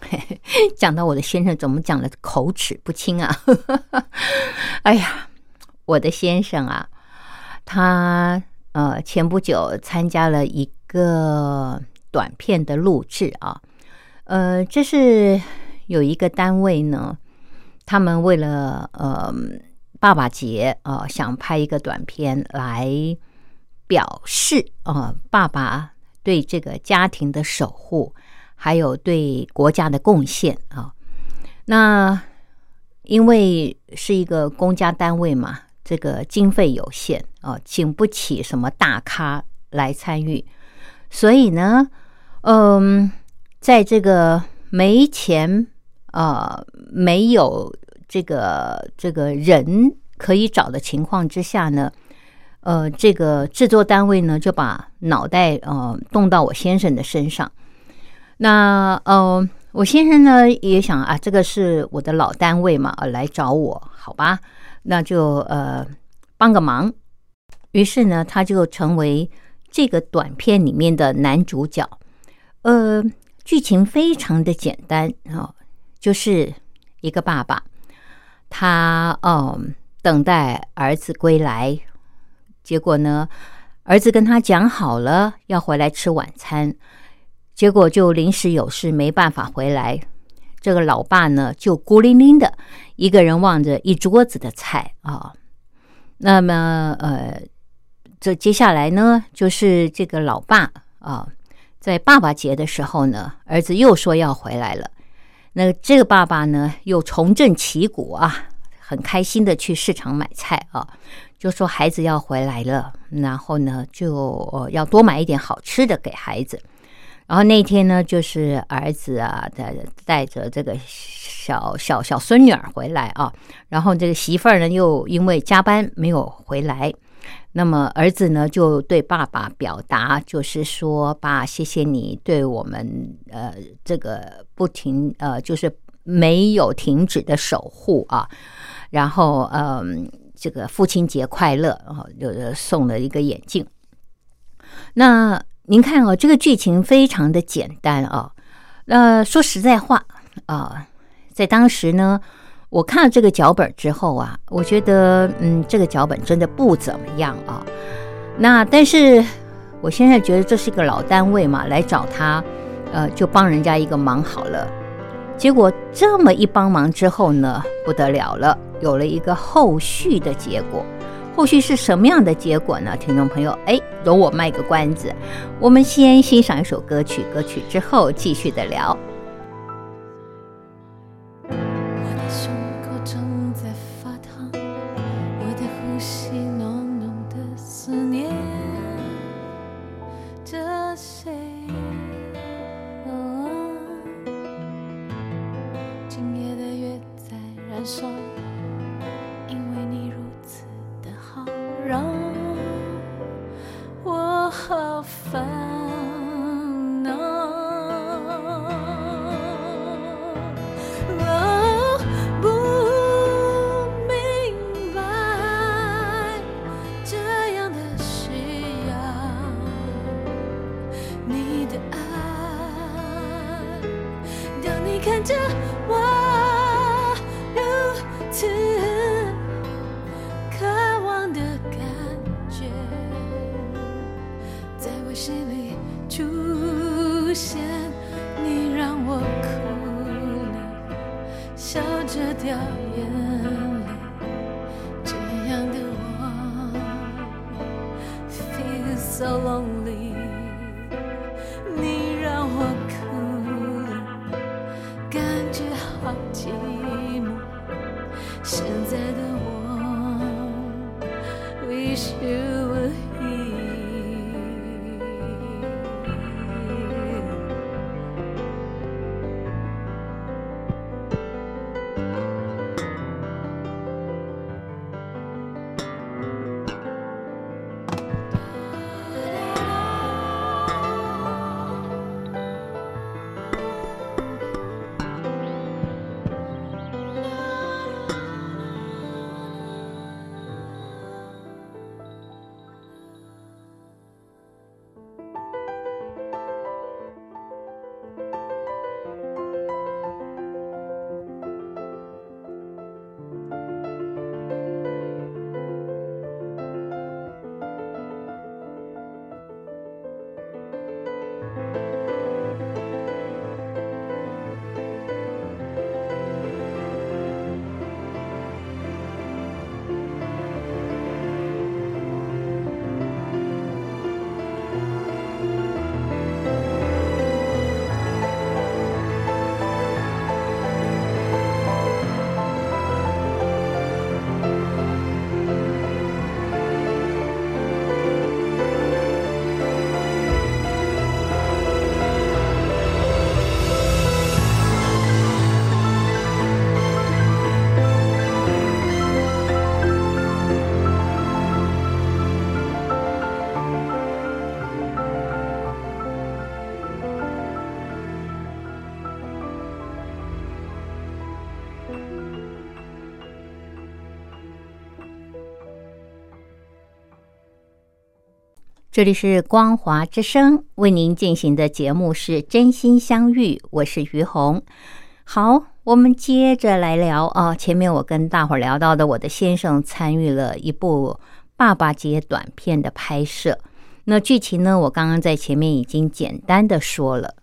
讲到我的先生，怎么讲的口齿不清啊？哎呀，我的先生啊，他呃前不久参加了一个短片的录制啊，呃，这是有一个单位呢，他们为了呃爸爸节啊，想拍一个短片来表示啊爸爸对这个家庭的守护。还有对国家的贡献啊，那因为是一个公家单位嘛，这个经费有限啊，请不起什么大咖来参与，所以呢，嗯，在这个没钱啊，没有这个这个人可以找的情况之下呢，呃，这个制作单位呢就把脑袋呃动到我先生的身上。那呃，我先生呢也想啊，这个是我的老单位嘛，呃来找我，好吧？那就呃帮个忙。于是呢，他就成为这个短片里面的男主角。呃，剧情非常的简单啊，就是一个爸爸，他嗯等待儿子归来，结果呢，儿子跟他讲好了要回来吃晚餐。结果就临时有事没办法回来，这个老爸呢就孤零零的一个人望着一桌子的菜啊。那么呃，这接下来呢就是这个老爸啊，在爸爸节的时候呢，儿子又说要回来了。那这个爸爸呢又重振旗鼓啊，很开心的去市场买菜啊，就说孩子要回来了，然后呢就要多买一点好吃的给孩子。然后那天呢，就是儿子啊，带带着这个小小小孙女儿回来啊。然后这个媳妇儿呢，又因为加班没有回来。那么儿子呢，就对爸爸表达，就是说：“爸，谢谢你对我们呃这个不停呃，就是没有停止的守护啊。”然后嗯，这个父亲节快乐，然后就送了一个眼镜。那。您看哦，这个剧情非常的简单啊。那说实在话啊，在当时呢，我看了这个脚本之后啊，我觉得嗯，这个脚本真的不怎么样啊。那但是我现在觉得这是一个老单位嘛，来找他，呃，就帮人家一个忙好了。结果这么一帮忙之后呢，不得了了，有了一个后续的结果。后续是什么样的结果呢？听众朋友，哎，容我卖个关子，我们先欣赏一首歌曲，歌曲之后继续的聊。看着我何分。这里是光华之声为您进行的节目是真心相遇，我是于红。好，我们接着来聊啊。前面我跟大伙聊到的，我的先生参与了一部爸爸节短片的拍摄。那剧情呢，我刚刚在前面已经简单的说了。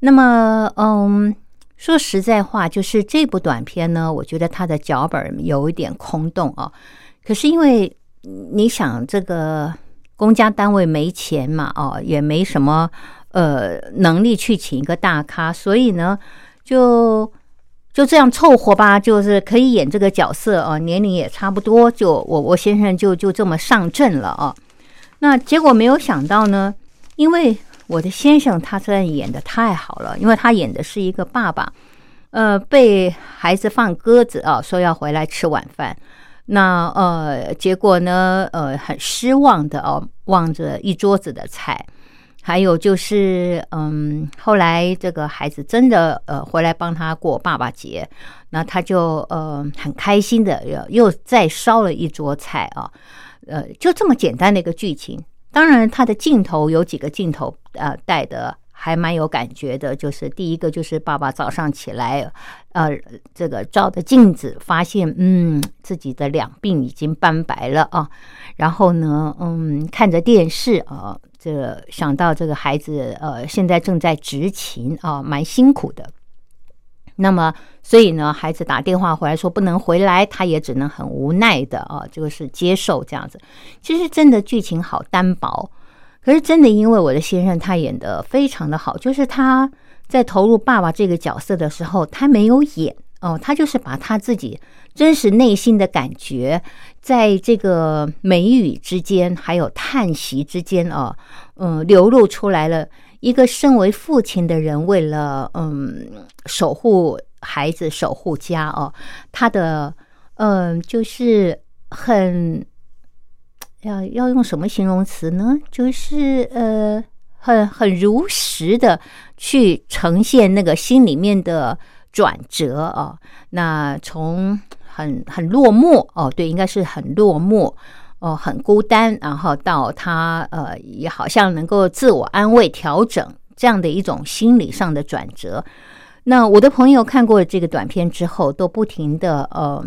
那么，嗯，说实在话，就是这部短片呢，我觉得它的脚本有一点空洞啊。可是因为你想这个。公家单位没钱嘛，哦，也没什么呃能力去请一个大咖，所以呢，就就这样凑合吧，就是可以演这个角色啊，年龄也差不多，就我我先生就就这么上阵了啊。那结果没有想到呢，因为我的先生他真的演的太好了，因为他演的是一个爸爸，呃，被孩子放鸽子啊，说要回来吃晚饭。那呃，结果呢？呃，很失望的哦，望着一桌子的菜。还有就是，嗯，后来这个孩子真的呃回来帮他过爸爸节，那他就呃很开心的又又再烧了一桌菜啊，呃，就这么简单的一个剧情。当然，他的镜头有几个镜头呃带的。还蛮有感觉的，就是第一个就是爸爸早上起来，呃，这个照着镜子发现，嗯，自己的两鬓已经斑白了啊。然后呢，嗯，看着电视啊，这想到这个孩子，呃，现在正在执勤啊，蛮辛苦的。那么，所以呢，孩子打电话回来说不能回来，他也只能很无奈的啊，就是接受这样子。其实真的剧情好单薄。可是真的，因为我的先生他演的非常的好，就是他在投入爸爸这个角色的时候，他没有演哦，他就是把他自己真实内心的感觉，在这个眉宇之间，还有叹息之间啊，嗯，流露出来了。一个身为父亲的人，为了嗯守护孩子、守护家哦，他的嗯就是很。要要用什么形容词呢？就是呃，很很如实的去呈现那个心里面的转折啊。那从很很落寞哦，对，应该是很落寞哦，很孤单，然后到他呃，也好像能够自我安慰、调整这样的一种心理上的转折。那我的朋友看过这个短片之后，都不停的呃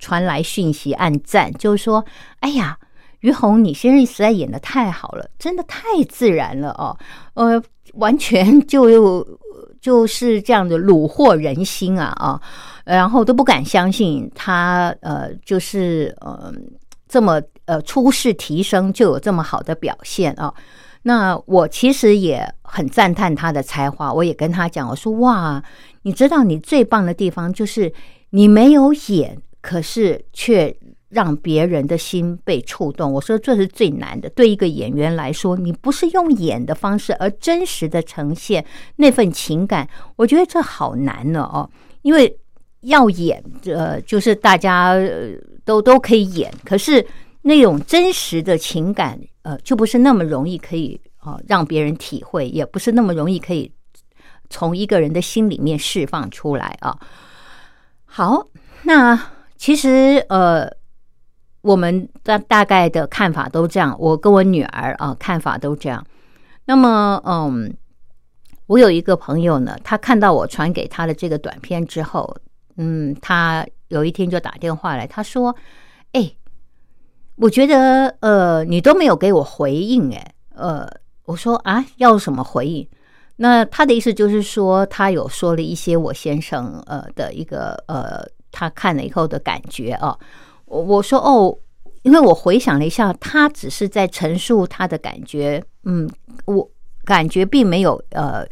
传来讯息、暗赞，就是说，哎呀。于红，你先生实在演的太好了，真的太自然了哦，呃，完全就就是这样的虏获人心啊啊，然后都不敢相信他呃，就是呃这么呃出世提升就有这么好的表现啊。那我其实也很赞叹他的才华，我也跟他讲，我说哇，你知道你最棒的地方就是你没有演，可是却。让别人的心被触动，我说这是最难的。对一个演员来说，你不是用演的方式，而真实的呈现那份情感，我觉得这好难呢哦。因为要演，呃，就是大家都都可以演，可是那种真实的情感，呃，就不是那么容易可以啊让别人体会，也不是那么容易可以从一个人的心里面释放出来啊。好，那其实呃。我们大大概的看法都这样，我跟我女儿啊看法都这样。那么，嗯，我有一个朋友呢，他看到我传给他的这个短片之后，嗯，他有一天就打电话来，他说：“哎，我觉得呃，你都没有给我回应，哎，呃，我说啊，要什么回应？那他的意思就是说，他有说了一些我先生呃的一个呃，他看了以后的感觉啊。”我我说哦，因为我回想了一下，他只是在陈述他的感觉，嗯，我感觉并没有呃，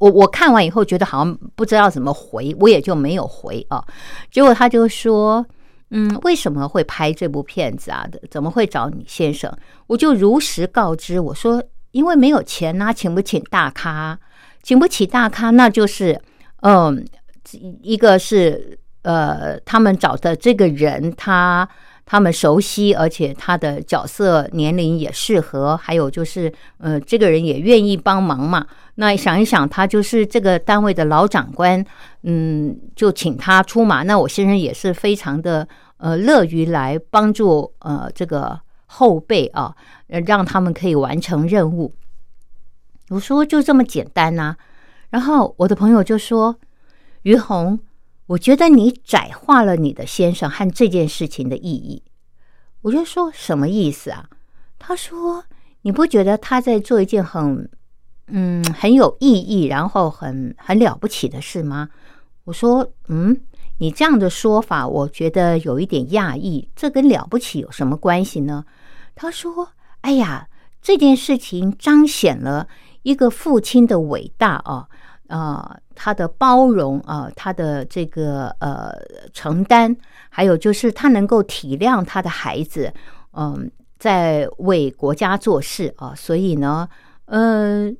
我我看完以后觉得好像不知道怎么回，我也就没有回啊。结果他就说，嗯，为什么会拍这部片子啊？的怎么会找你先生？我就如实告知我说，因为没有钱呐，请不请大咖？请不起大咖，那就是嗯，一个是。呃，他们找的这个人，他他们熟悉，而且他的角色年龄也适合，还有就是，呃，这个人也愿意帮忙嘛。那想一想，他就是这个单位的老长官，嗯，就请他出马。那我先生也是非常的呃乐于来帮助呃这个后辈啊，让他们可以完成任务。我说就这么简单呐。然后我的朋友就说：“于红。”我觉得你窄化了你的先生和这件事情的意义。我就说什么意思啊？他说：“你不觉得他在做一件很嗯很有意义，然后很很了不起的事吗？”我说：“嗯，你这样的说法，我觉得有一点讶异。这跟了不起有什么关系呢？”他说：“哎呀，这件事情彰显了一个父亲的伟大啊。”啊，他的包容啊，他的这个呃承担，还有就是他能够体谅他的孩子，嗯，在为国家做事啊，所以呢，呃，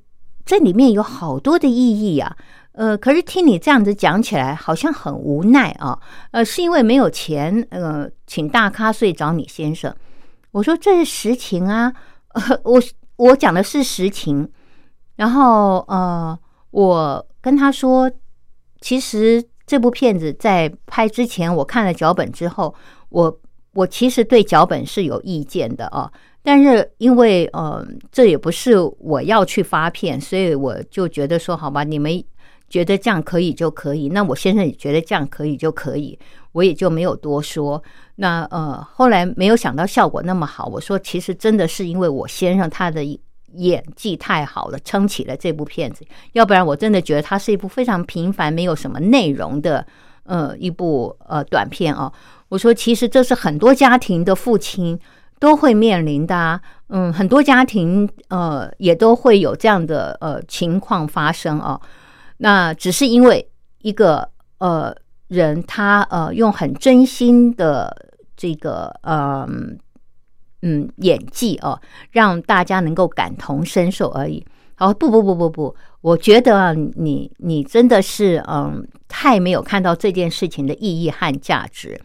这里面有好多的意义啊，呃，可是听你这样子讲起来，好像很无奈啊，呃，是因为没有钱，呃，请大咖，所以找你先生。我说这是实情啊，呃 我我讲的是实情，然后呃。我跟他说，其实这部片子在拍之前，我看了脚本之后，我我其实对脚本是有意见的啊。但是因为呃，这也不是我要去发片，所以我就觉得说，好吧，你们觉得这样可以就可以，那我先生也觉得这样可以就可以，我也就没有多说。那呃，后来没有想到效果那么好，我说其实真的是因为我先生他的。演技太好了，撑起了这部片子。要不然，我真的觉得它是一部非常平凡、没有什么内容的呃一部呃短片哦。我说，其实这是很多家庭的父亲都会面临的，嗯，很多家庭呃也都会有这样的呃情况发生哦。那只是因为一个呃人，他呃用很真心的这个呃。嗯，演技哦，让大家能够感同身受而已。好，不不不不不，我觉得，你你真的是嗯，太没有看到这件事情的意义和价值。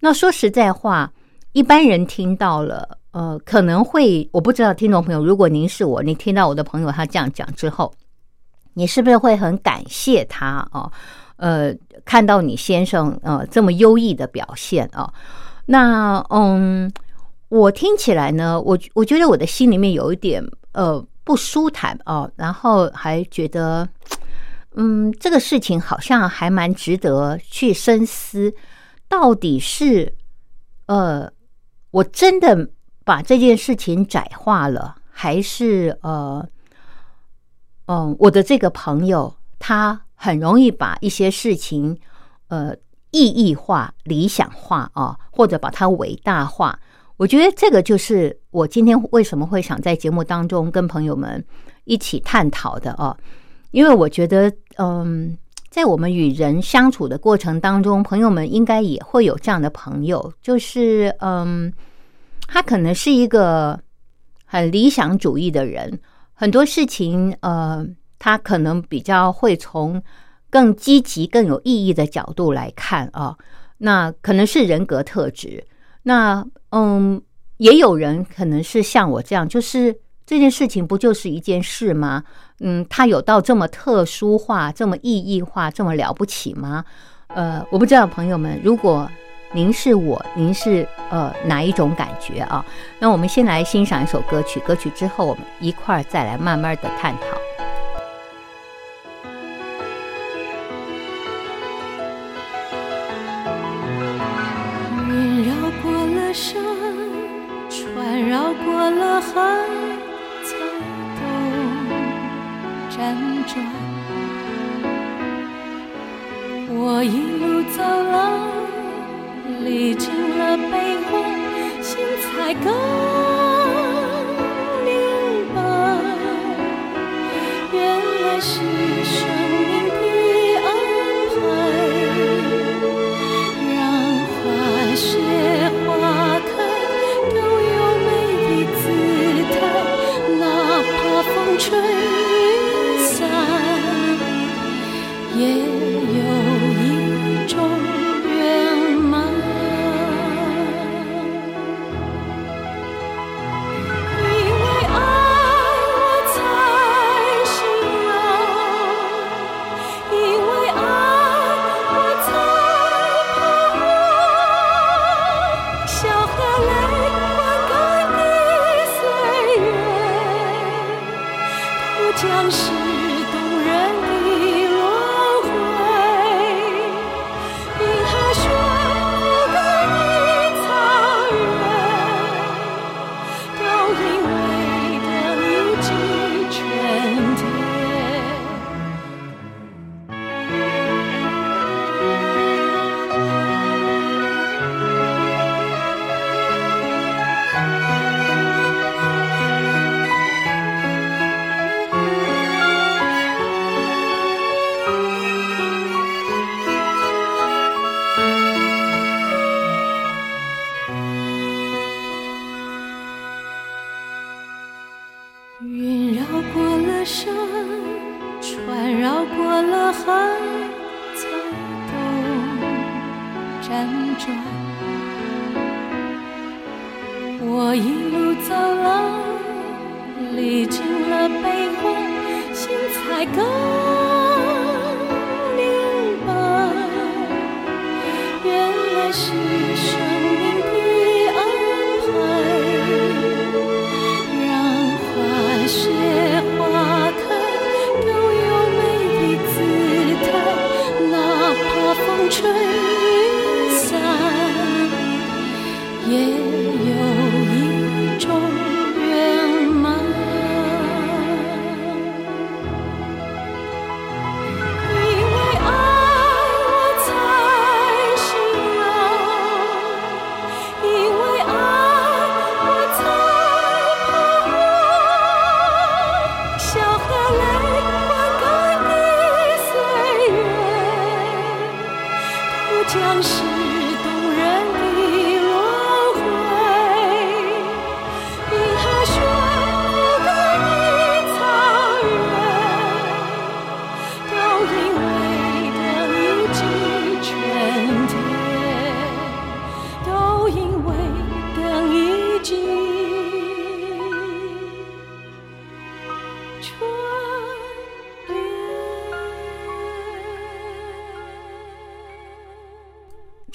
那说实在话，一般人听到了，呃，可能会我不知道，听众朋友，如果您是我，你听到我的朋友他这样讲之后，你是不是会很感谢他啊？呃，看到你先生呃这么优异的表现啊，那嗯。我听起来呢，我我觉得我的心里面有一点呃不舒坦哦，然后还觉得，嗯，这个事情好像还蛮值得去深思，到底是呃，我真的把这件事情窄化了，还是呃，嗯，我的这个朋友他很容易把一些事情呃意义化、理想化啊，或者把它伟大化。我觉得这个就是我今天为什么会想在节目当中跟朋友们一起探讨的啊，因为我觉得嗯。在我们与人相处的过程当中，朋友们应该也会有这样的朋友，就是嗯，他可能是一个很理想主义的人，很多事情呃，他可能比较会从更积极、更有意义的角度来看啊。那可能是人格特质。那嗯，也有人可能是像我这样，就是这件事情不就是一件事吗？嗯，它有到这么特殊化、这么意义化、这么了不起吗？呃，我不知道，朋友们，如果您是我，您是呃哪一种感觉啊？那我们先来欣赏一首歌曲，歌曲之后我们一块儿再来慢慢的探讨。路走来，历尽了悲欢，心才更明白，原来是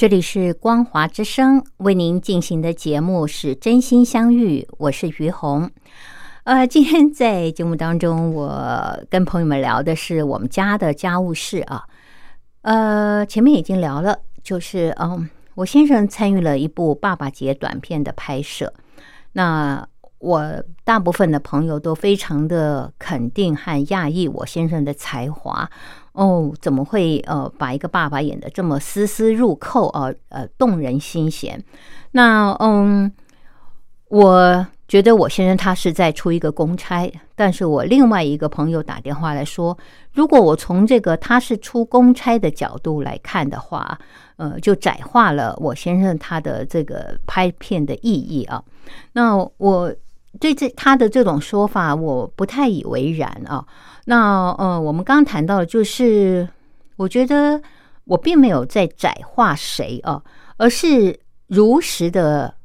这里是光华之声为您进行的节目是真心相遇，我是于红。呃，今天在节目当中，我跟朋友们聊的是我们家的家务事啊。呃，前面已经聊了，就是嗯，我先生参与了一部爸爸节短片的拍摄。那我大部分的朋友都非常的肯定和讶异我先生的才华。哦，怎么会呃把一个爸爸演的这么丝丝入扣啊？呃，动人心弦。那嗯，我觉得我先生他是在出一个公差，但是我另外一个朋友打电话来说，如果我从这个他是出公差的角度来看的话，呃，就窄化了我先生他的这个拍片的意义啊。那我对这他的这种说法，我不太以为然啊。那呃，我们刚刚谈到的就是，我觉得我并没有在窄化谁啊，而是如实的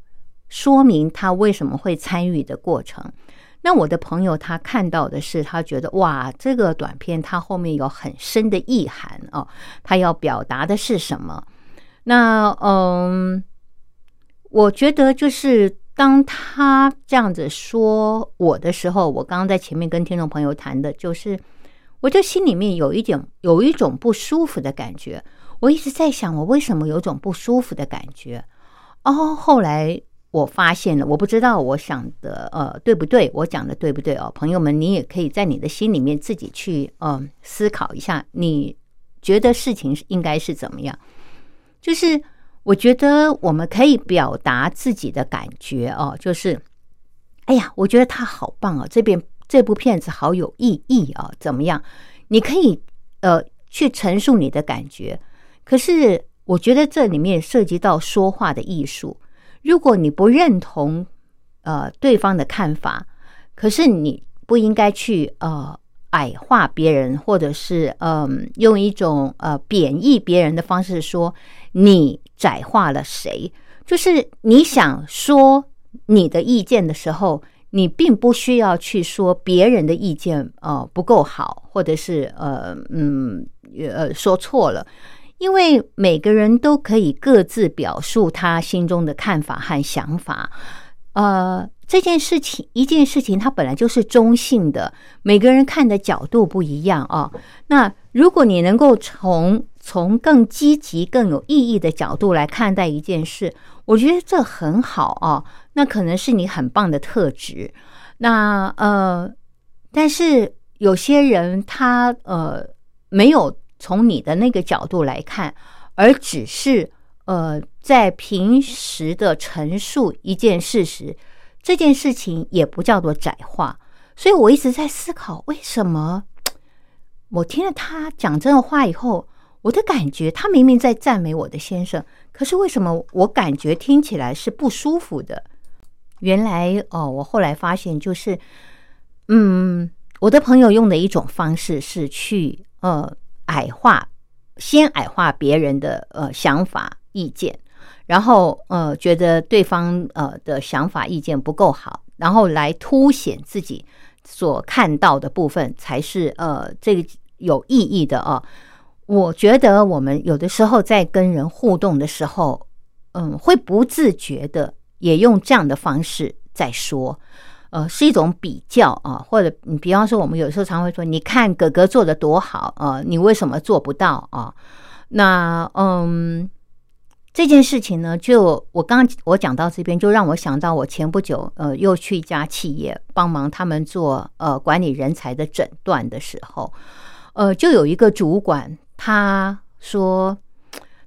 说明他为什么会参与的过程。那我的朋友他看到的是，他觉得哇，这个短片它后面有很深的意涵哦，他要表达的是什么？那嗯，我觉得就是。当他这样子说我的时候，我刚刚在前面跟听众朋友谈的，就是我就心里面有一点有一种不舒服的感觉。我一直在想，我为什么有种不舒服的感觉？哦，后来我发现了，我不知道我想的呃对不对，我讲的对不对哦？朋友们，你也可以在你的心里面自己去呃思考一下，你觉得事情应该是怎么样？就是。我觉得我们可以表达自己的感觉哦，就是，哎呀，我觉得他好棒哦，这边这部片子好有意义啊，怎么样？你可以呃去陈述你的感觉，可是我觉得这里面涉及到说话的艺术。如果你不认同呃对方的看法，可是你不应该去呃矮化别人，或者是嗯用一种呃贬义别人的方式说你。窄化了谁？就是你想说你的意见的时候，你并不需要去说别人的意见呃不够好，或者是呃嗯呃说错了，因为每个人都可以各自表述他心中的看法和想法。呃，这件事情一件事情它本来就是中性的，每个人看的角度不一样啊。那如果你能够从从更积极、更有意义的角度来看待一件事，我觉得这很好啊。那可能是你很棒的特质。那呃，但是有些人他呃没有从你的那个角度来看，而只是呃在平时的陈述一件事实，这件事情也不叫做窄化。所以我一直在思考，为什么我听了他讲这个话以后。我的感觉，他明明在赞美我的先生，可是为什么我感觉听起来是不舒服的？原来哦，我后来发现就是，嗯，我的朋友用的一种方式是去呃矮化，先矮化别人的呃想法意见，然后呃觉得对方呃的想法意见不够好，然后来凸显自己所看到的部分才是呃这个有意义的啊。我觉得我们有的时候在跟人互动的时候，嗯，会不自觉的也用这样的方式在说，呃，是一种比较啊，或者你比方说，我们有时候常会说，你看哥哥做的多好啊，你为什么做不到啊？那嗯，这件事情呢，就我刚刚我讲到这边，就让我想到我前不久呃又去一家企业帮忙他们做呃管理人才的诊断的时候，呃，就有一个主管。他说，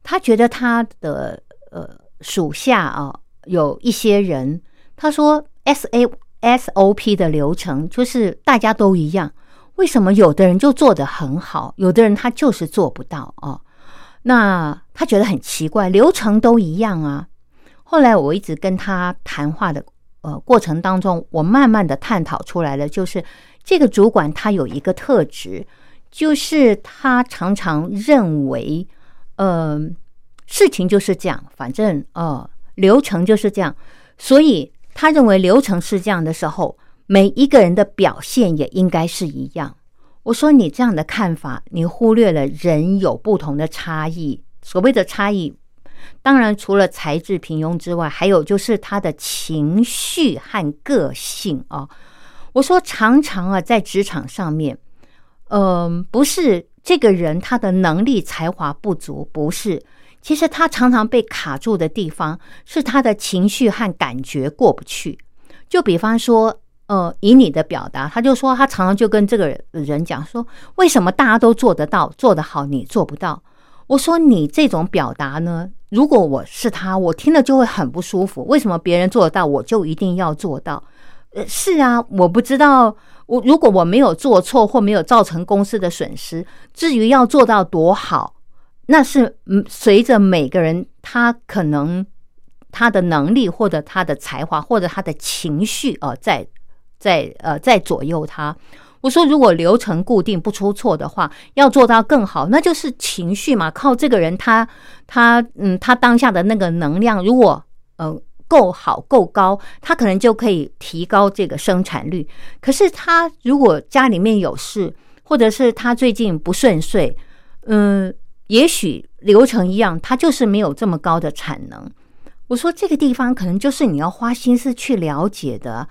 他觉得他的呃属下啊有一些人，他说 S A S O P 的流程就是大家都一样，为什么有的人就做得很好，有的人他就是做不到啊？那他觉得很奇怪，流程都一样啊。后来我一直跟他谈话的呃过程当中，我慢慢的探讨出来了，就是这个主管他有一个特质。就是他常常认为，呃，事情就是这样，反正呃，流程就是这样，所以他认为流程是这样的时候，每一个人的表现也应该是一样。我说你这样的看法，你忽略了人有不同的差异。所谓的差异，当然除了才智平庸之外，还有就是他的情绪和个性啊。我说常常啊，在职场上面。嗯，不是这个人他的能力才华不足，不是。其实他常常被卡住的地方是他的情绪和感觉过不去。就比方说，呃，以你的表达，他就说他常常就跟这个人讲说，为什么大家都做得到、做得好，你做不到？我说你这种表达呢，如果我是他，我听了就会很不舒服。为什么别人做得到，我就一定要做到？呃，是啊，我不知道，我如果我没有做错或没有造成公司的损失，至于要做到多好，那是嗯，随着每个人他可能他的能力或者他的才华或者他的情绪啊，在在呃在左右他。我说，如果流程固定不出错的话，要做到更好，那就是情绪嘛，靠这个人他他嗯他当下的那个能量，如果呃。够好够高，他可能就可以提高这个生产率。可是他如果家里面有事，或者是他最近不顺遂，嗯，也许流程一样，他就是没有这么高的产能。我说这个地方可能就是你要花心思去了解的。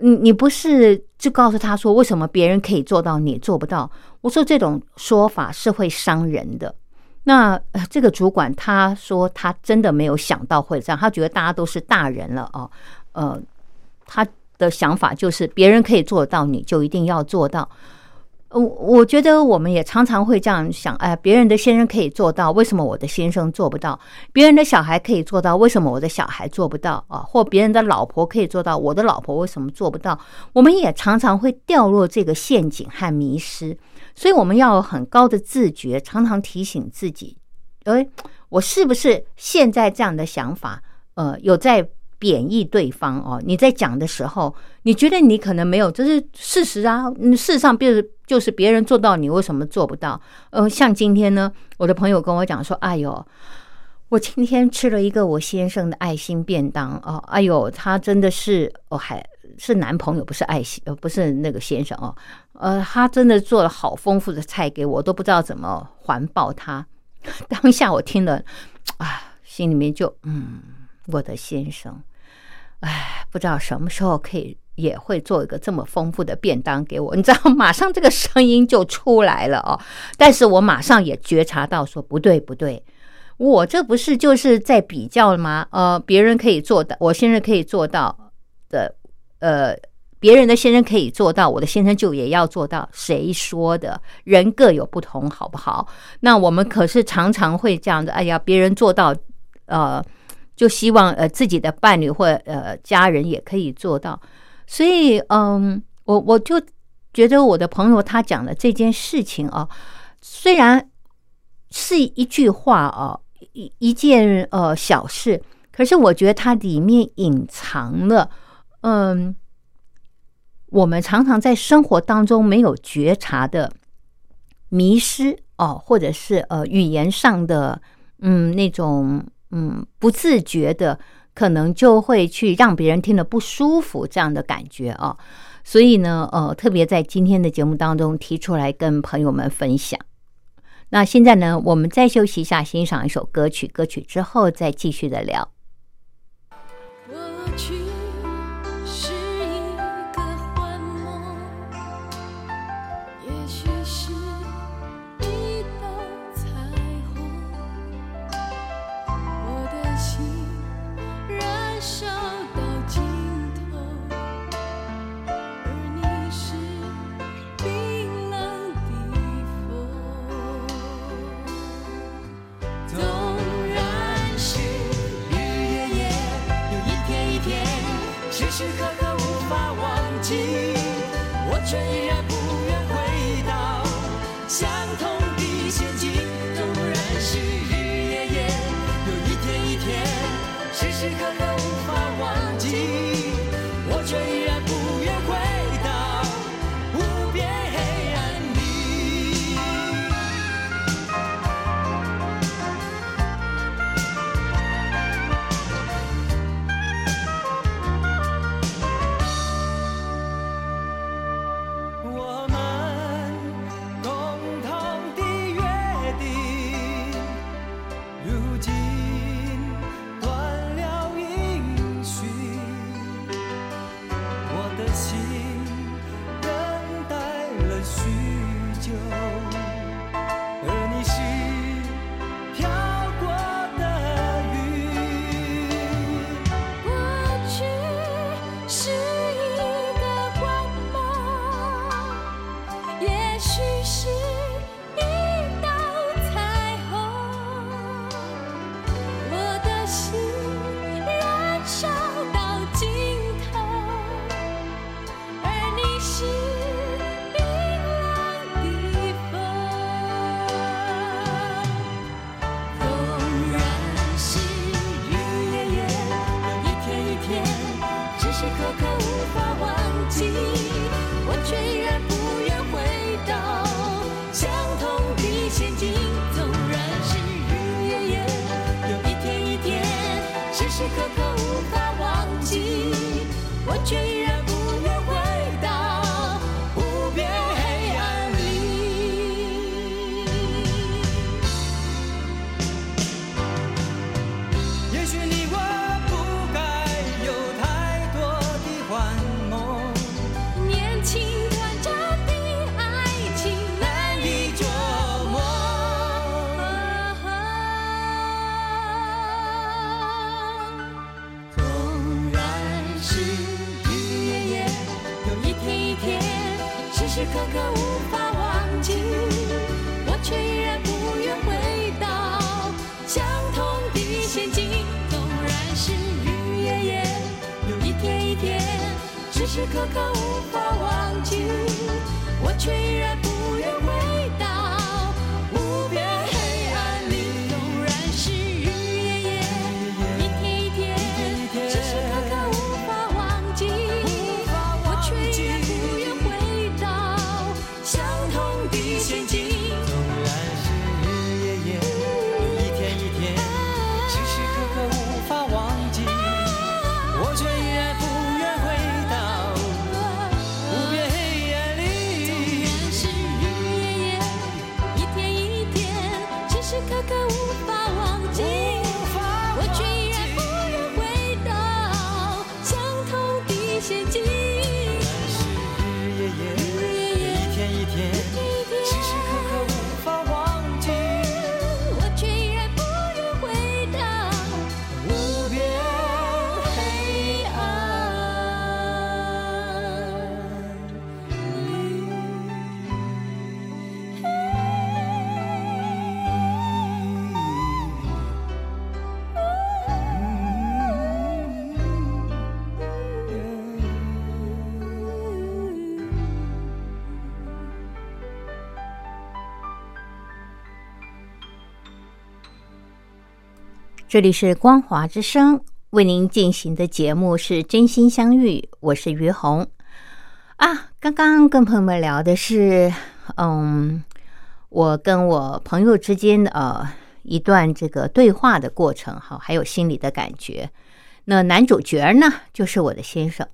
你你不是就告诉他说为什么别人可以做到你做不到？我说这种说法是会伤人的。那这个主管他说他真的没有想到会这样，他觉得大家都是大人了哦，呃，他的想法就是别人可以做到，你就一定要做到。我我觉得我们也常常会这样想，哎，别人的先生可以做到，为什么我的先生做不到？别人的小孩可以做到，为什么我的小孩做不到啊？或别人的老婆可以做到，我的老婆为什么做不到？我们也常常会掉入这个陷阱和迷失。所以我们要有很高的自觉，常常提醒自己：，哎，我是不是现在这样的想法？呃，有在贬义对方哦？你在讲的时候，你觉得你可能没有，这是事实啊。事实上，别就是别人做到，你为什么做不到？呃，像今天呢，我的朋友跟我讲说：“哎呦，我今天吃了一个我先生的爱心便当哦，哎呦，他真的是，哦，还是男朋友，不是爱心，呃，不是那个先生哦。”呃，他真的做了好丰富的菜给我，都不知道怎么环抱他。当下我听了，啊，心里面就嗯，我的先生，哎，不知道什么时候可以也会做一个这么丰富的便当给我。你知道，马上这个声音就出来了哦。但是我马上也觉察到，说不对不对，我这不是就是在比较吗？呃，别人可以做到，我现在可以做到的，呃。别人的先生可以做到，我的先生就也要做到。谁说的？人各有不同，好不好？那我们可是常常会这样的。哎呀，别人做到，呃，就希望呃自己的伴侣或呃家人也可以做到。所以，嗯，我我就觉得我的朋友他讲的这件事情啊，虽然是一句话啊，一一件呃小事，可是我觉得它里面隐藏了，嗯。我们常常在生活当中没有觉察的迷失哦，或者是呃语言上的嗯那种嗯不自觉的，可能就会去让别人听得不舒服这样的感觉啊。所以呢，呃，特别在今天的节目当中提出来跟朋友们分享。那现在呢，我们再休息一下，欣赏一首歌曲，歌曲之后再继续的聊。我虽然这里是光华之声为您进行的节目是真心相遇，我是于红啊。刚刚跟朋友们聊的是，嗯，我跟我朋友之间的呃一段这个对话的过程，哈，还有心里的感觉。那男主角呢，就是我的先生。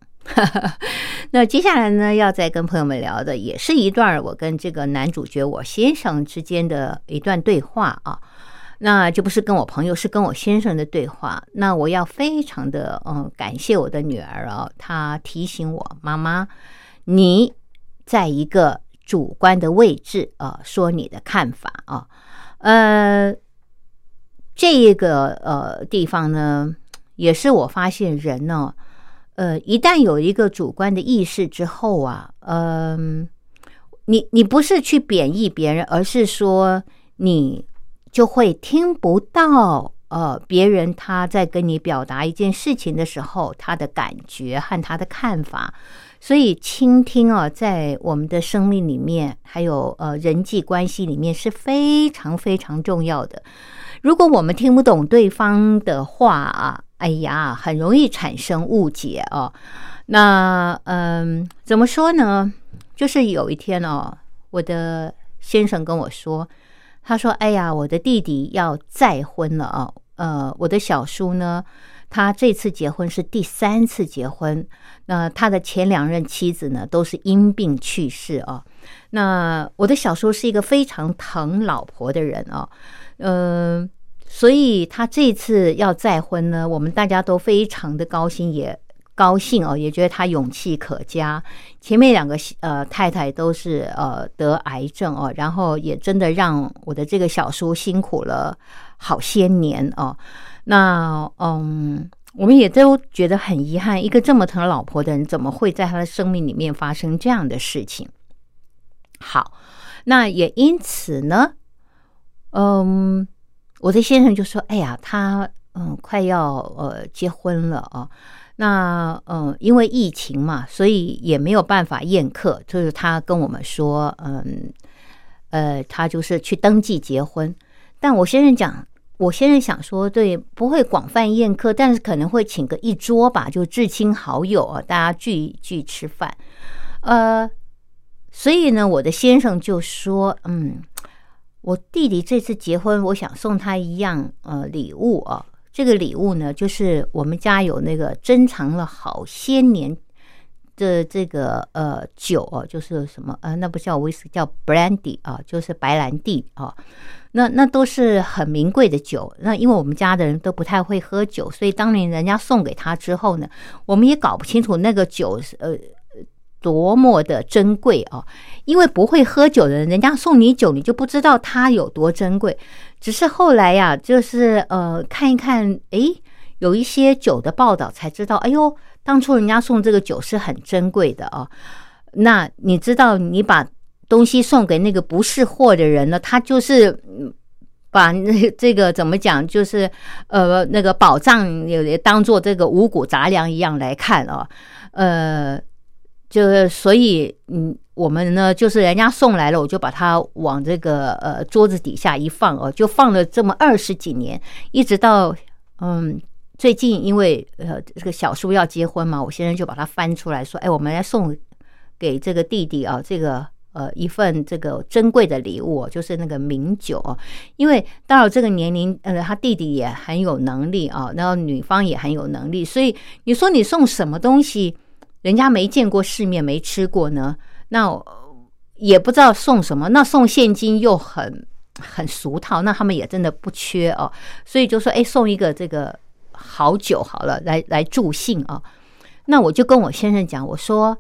那接下来呢，要再跟朋友们聊的，也是一段我跟这个男主角我先生之间的一段对话啊。那就不是跟我朋友，是跟我先生的对话。那我要非常的嗯感谢我的女儿啊，她提醒我妈妈，你在一个主观的位置啊，说你的看法啊，呃，这一个呃地方呢，也是我发现人呢，呃，一旦有一个主观的意识之后啊，嗯、你你不是去贬义别人，而是说你。就会听不到呃别人他在跟你表达一件事情的时候，他的感觉和他的看法。所以倾听啊，在我们的生命里面，还有呃人际关系里面是非常非常重要的。如果我们听不懂对方的话啊，哎呀，很容易产生误解哦。那嗯，怎么说呢？就是有一天哦，我的先生跟我说。他说：“哎呀，我的弟弟要再婚了啊！呃，我的小叔呢，他这次结婚是第三次结婚。那他的前两任妻子呢，都是因病去世啊。那我的小叔是一个非常疼老婆的人啊，嗯、所以他这次要再婚呢，我们大家都非常的高兴，也高兴哦，也觉得他勇气可嘉。前面两个呃太太都是呃得癌症哦，然后也真的让我的这个小叔辛苦了好些年哦。那嗯，我们也都觉得很遗憾，一个这么疼老婆的人，怎么会在他的生命里面发生这样的事情？好，那也因此呢，嗯，我的先生就说：“哎呀，他嗯快要呃结婚了啊。”那嗯，因为疫情嘛，所以也没有办法宴客。就是他跟我们说，嗯，呃，他就是去登记结婚。但我先生讲，我现在想说，对，不会广泛宴客，但是可能会请个一桌吧，就至亲好友啊，大家聚一聚吃饭。呃，所以呢，我的先生就说，嗯，我弟弟这次结婚，我想送他一样呃礼物啊。这个礼物呢，就是我们家有那个珍藏了好些年的这个呃酒哦，就是什么呃，那不叫威士，叫 brandy 啊，就是白兰地啊。那那都是很名贵的酒。那因为我们家的人都不太会喝酒，所以当年人家送给他之后呢，我们也搞不清楚那个酒是呃多么的珍贵啊。因为不会喝酒的人，人家送你酒，你就不知道它有多珍贵。只是后来呀，就是呃看一看，诶，有一些酒的报道才知道，哎呦，当初人家送这个酒是很珍贵的啊。那你知道，你把东西送给那个不是货的人呢，他就是把那这个怎么讲，就是呃那个宝藏也当做这个五谷杂粮一样来看啊，呃，就是所以嗯。我们呢，就是人家送来了，我就把它往这个呃桌子底下一放哦，就放了这么二十几年，一直到嗯最近，因为呃这个小叔要结婚嘛，我先生就把它翻出来说，哎，我们来送给这个弟弟啊，这个呃一份这个珍贵的礼物，就是那个名酒啊，因为到了这个年龄，呃，他弟弟也很有能力啊，然后女方也很有能力，所以你说你送什么东西，人家没见过世面，没吃过呢？那也不知道送什么，那送现金又很很俗套，那他们也真的不缺哦，所以就说，哎，送一个这个好酒好了，来来助兴啊。那我就跟我先生讲，我说，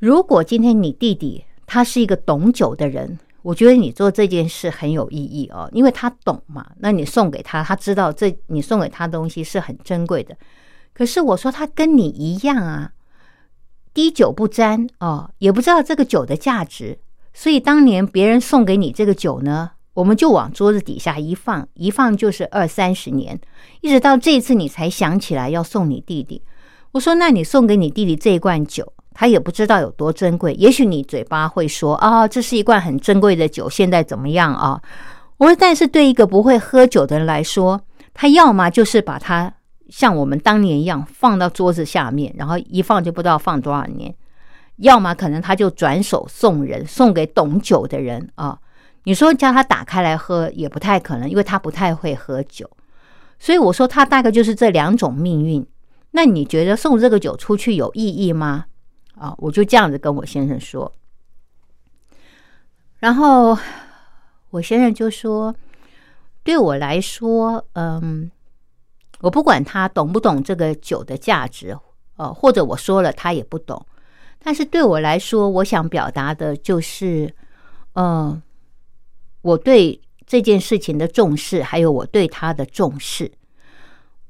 如果今天你弟弟他是一个懂酒的人，我觉得你做这件事很有意义哦，因为他懂嘛。那你送给他，他知道这你送给他东西是很珍贵的。可是我说他跟你一样啊。滴酒不沾哦，也不知道这个酒的价值，所以当年别人送给你这个酒呢，我们就往桌子底下一放，一放就是二三十年，一直到这次你才想起来要送你弟弟。我说，那你送给你弟弟这一罐酒，他也不知道有多珍贵。也许你嘴巴会说啊，这是一罐很珍贵的酒，现在怎么样啊？我说，但是对一个不会喝酒的人来说，他要么就是把它。像我们当年一样放到桌子下面，然后一放就不知道放多少年。要么可能他就转手送人，送给懂酒的人啊。你说叫他打开来喝也不太可能，因为他不太会喝酒。所以我说他大概就是这两种命运。那你觉得送这个酒出去有意义吗？啊，我就这样子跟我先生说。然后我先生就说：“对我来说，嗯。”我不管他懂不懂这个酒的价值，呃，或者我说了他也不懂，但是对我来说，我想表达的就是，嗯，我对这件事情的重视，还有我对他的重视。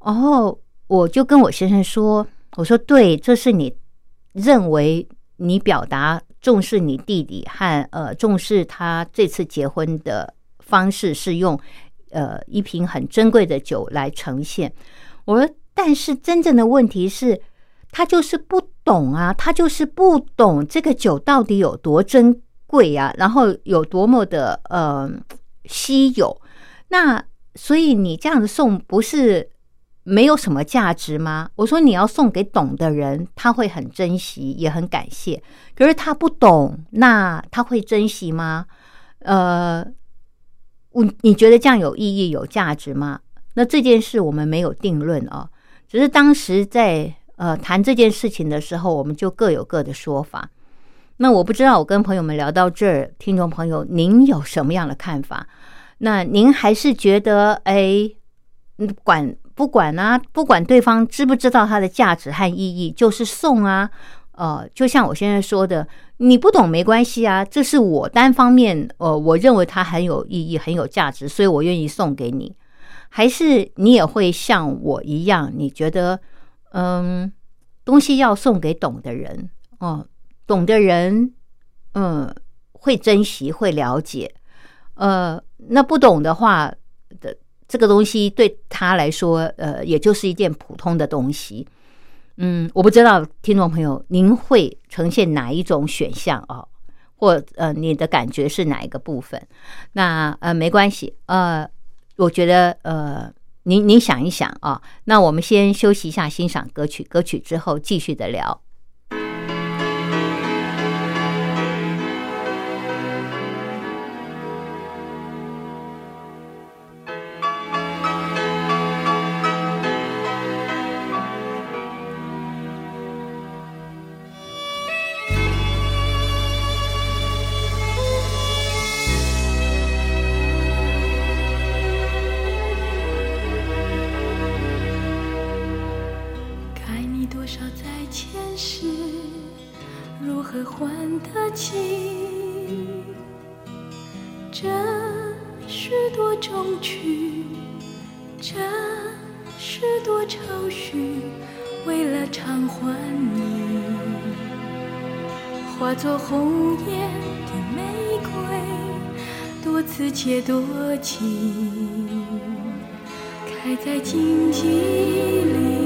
然后我就跟我先生说：“我说对，这是你认为你表达重视你弟弟和呃重视他这次结婚的方式是用。”呃，一瓶很珍贵的酒来呈现。我说，但是真正的问题是，他就是不懂啊，他就是不懂这个酒到底有多珍贵啊，然后有多么的呃稀有。那所以你这样子送，不是没有什么价值吗？我说你要送给懂的人，他会很珍惜，也很感谢。可是他不懂，那他会珍惜吗？呃。我你觉得这样有意义、有价值吗？那这件事我们没有定论啊，只是当时在呃谈这件事情的时候，我们就各有各的说法。那我不知道，我跟朋友们聊到这儿，听众朋友您有什么样的看法？那您还是觉得，哎，管不管啊？不管对方知不知道它的价值和意义，就是送啊。呃，就像我现在说的，你不懂没关系啊，这是我单方面，呃，我认为它很有意义、很有价值，所以我愿意送给你。还是你也会像我一样，你觉得，嗯，东西要送给懂的人，哦，懂的人，嗯，会珍惜、会了解，呃，那不懂的话的这个东西对他来说，呃，也就是一件普通的东西。嗯我不知道听众朋友您会呈现哪一种选项哦或呃你的感觉是哪一个部分？那呃没关系呃我觉得呃您您想一想啊那我们先休息一下欣赏歌曲歌曲之后继续的聊化作红艳的玫瑰，多刺且，多情，开在荆棘里。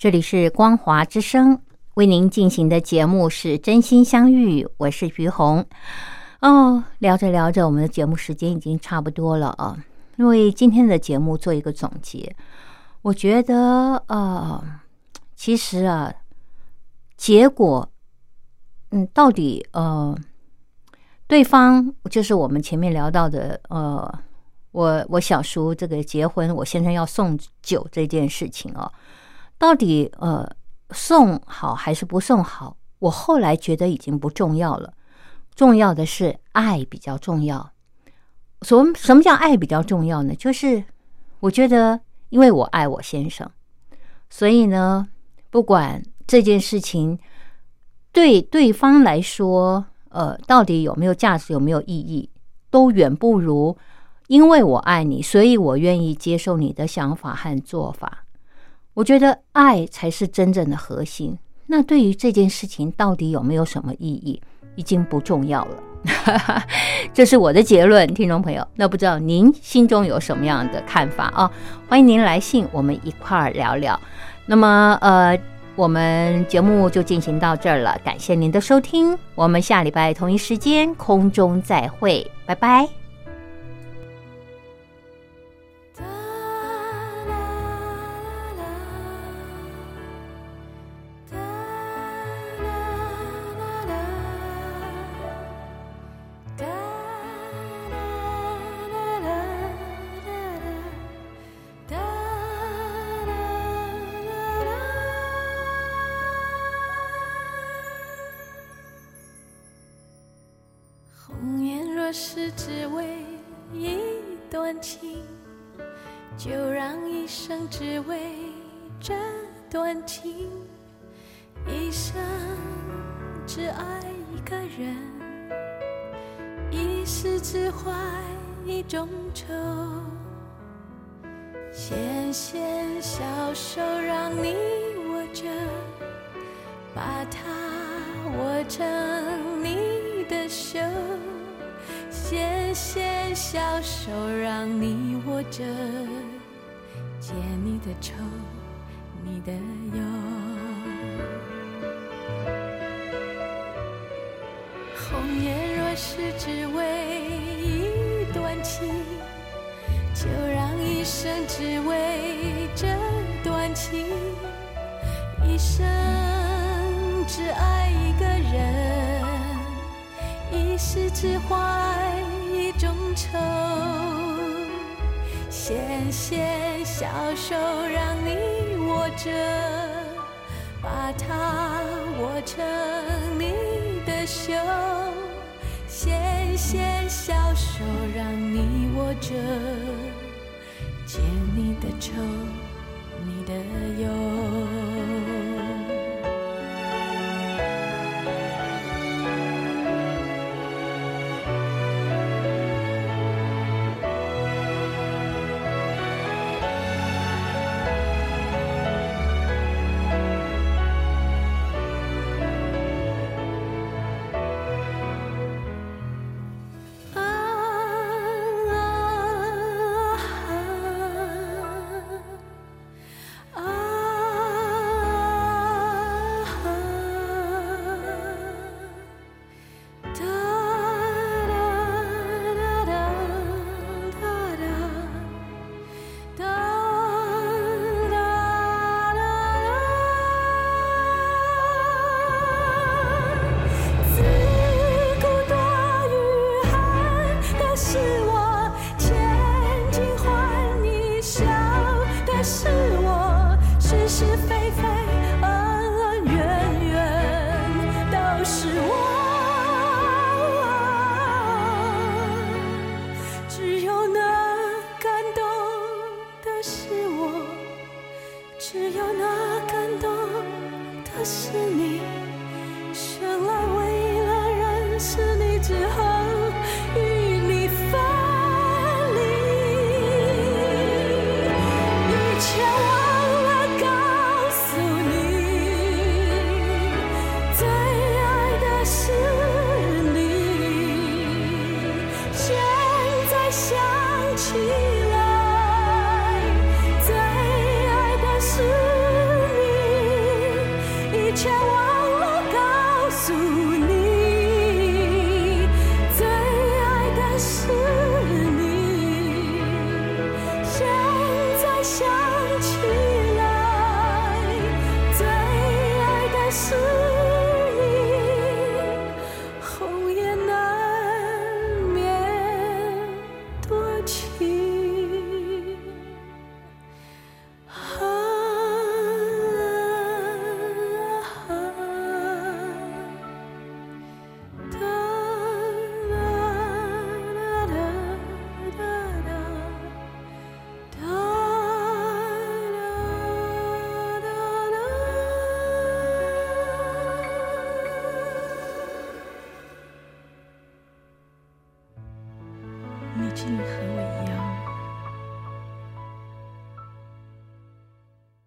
这里是光华之声，为您进行的节目是《真心相遇》，我是于红。哦，聊着聊着，我们的节目时间已经差不多了啊。因为今天的节目做一个总结，我觉得呃，其实啊，结果，嗯，到底呃，对方就是我们前面聊到的呃。我我小叔这个结婚，我先生要送酒这件事情哦，到底呃送好还是不送好？我后来觉得已经不重要了，重要的是爱比较重要。什么什么叫爱比较重要呢？就是我觉得，因为我爱我先生，所以呢，不管这件事情对对方来说，呃，到底有没有价值，有没有意义，都远不如。因为我爱你，所以我愿意接受你的想法和做法。我觉得爱才是真正的核心。那对于这件事情到底有没有什么意义，已经不重要了。这是我的结论，听众朋友。那不知道您心中有什么样的看法啊？欢迎您来信，我们一块儿聊聊。那么，呃，我们节目就进行到这儿了。感谢您的收听，我们下礼拜同一时间空中再会，拜拜。情，一生只爱一个人，一世只怀。一种愁，纤纤小手让你握着，把它握成你的袖。纤纤小手让你握着，解你的愁，也有